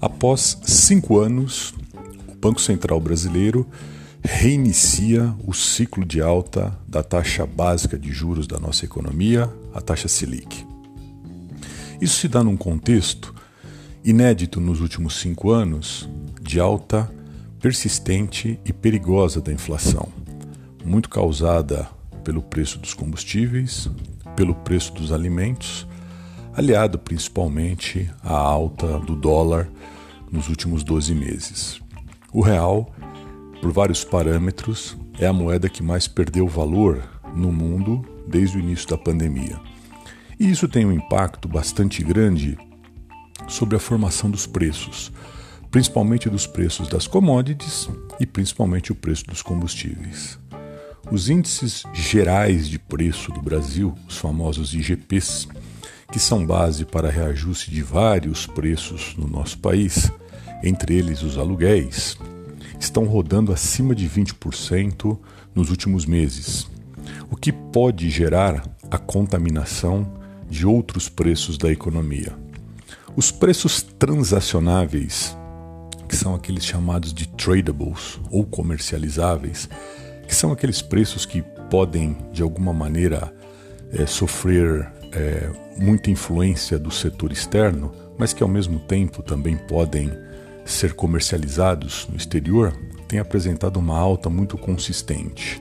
Após cinco anos, o Banco Central Brasileiro reinicia o ciclo de alta da taxa básica de juros da nossa economia, a taxa Selic. Isso se dá num contexto inédito nos últimos cinco anos de alta persistente e perigosa da inflação, muito causada pelo preço dos combustíveis, pelo preço dos alimentos aliado principalmente à alta do dólar nos últimos 12 meses. O real, por vários parâmetros, é a moeda que mais perdeu valor no mundo desde o início da pandemia. E isso tem um impacto bastante grande sobre a formação dos preços, principalmente dos preços das commodities e principalmente o preço dos combustíveis. Os índices gerais de preço do Brasil, os famosos IGPs, que são base para reajuste de vários preços no nosso país, entre eles os aluguéis, estão rodando acima de 20% nos últimos meses, o que pode gerar a contaminação de outros preços da economia. Os preços transacionáveis, que são aqueles chamados de tradables ou comercializáveis, que são aqueles preços que podem de alguma maneira é, sofrer é, muita influência do setor externo, mas que ao mesmo tempo também podem ser comercializados no exterior, têm apresentado uma alta muito consistente.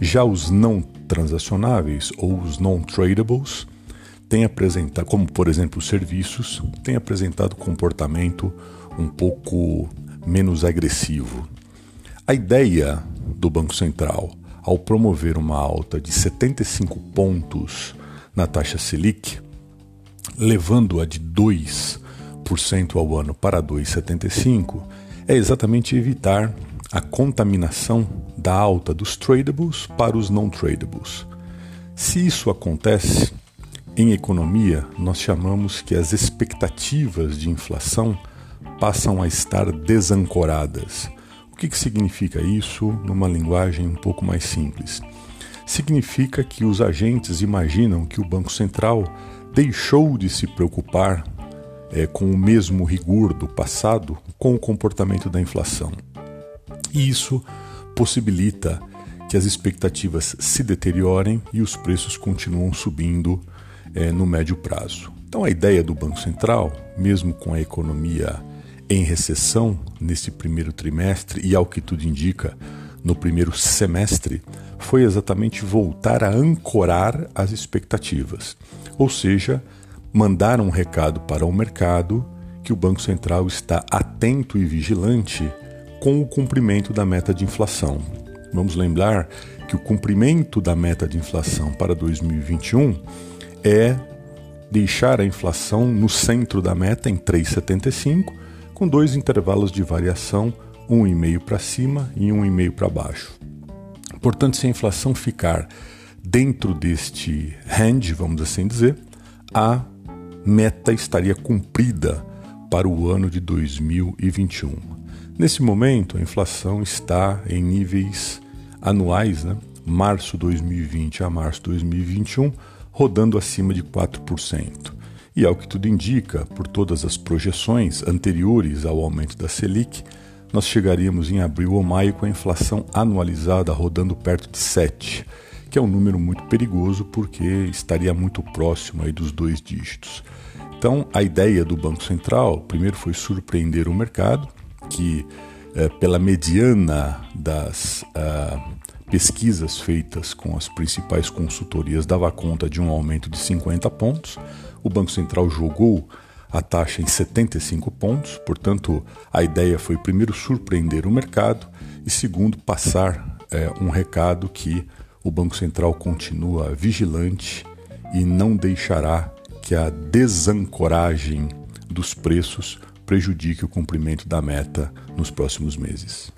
Já os não transacionáveis ou os non-tradables têm apresentado, como por exemplo os serviços, têm apresentado comportamento um pouco menos agressivo. A ideia do Banco Central ao promover uma alta de 75 pontos na taxa Selic, levando-a de 2% ao ano para 2,75%, é exatamente evitar a contaminação da alta dos tradables para os não tradables. Se isso acontece, em economia, nós chamamos que as expectativas de inflação passam a estar desancoradas. O que, que significa isso numa linguagem um pouco mais simples? Significa que os agentes imaginam que o Banco Central deixou de se preocupar é, com o mesmo rigor do passado com o comportamento da inflação. E isso possibilita que as expectativas se deteriorem e os preços continuam subindo é, no médio prazo. Então, a ideia do Banco Central, mesmo com a economia em recessão nesse primeiro trimestre e, ao que tudo indica, no primeiro semestre foi exatamente voltar a ancorar as expectativas, ou seja, mandar um recado para o mercado que o Banco Central está atento e vigilante com o cumprimento da meta de inflação. Vamos lembrar que o cumprimento da meta de inflação para 2021 é deixar a inflação no centro da meta em 3,75, com dois intervalos de variação um e meio para cima e um e meio para baixo. Portanto, se a inflação ficar dentro deste range, vamos assim dizer, a meta estaria cumprida para o ano de 2021. Nesse momento, a inflação está em níveis anuais, né? março 2020 a março 2021, rodando acima de 4%. E ao que tudo indica, por todas as projeções anteriores ao aumento da Selic, nós chegaríamos em abril ou maio com a inflação anualizada rodando perto de 7, que é um número muito perigoso porque estaria muito próximo aí dos dois dígitos. Então, a ideia do Banco Central, primeiro foi surpreender o mercado, que eh, pela mediana das ah, pesquisas feitas com as principais consultorias dava conta de um aumento de 50 pontos. O Banco Central jogou a taxa em 75 pontos, portanto, a ideia foi, primeiro, surpreender o mercado e, segundo, passar é, um recado que o Banco Central continua vigilante e não deixará que a desancoragem dos preços prejudique o cumprimento da meta nos próximos meses.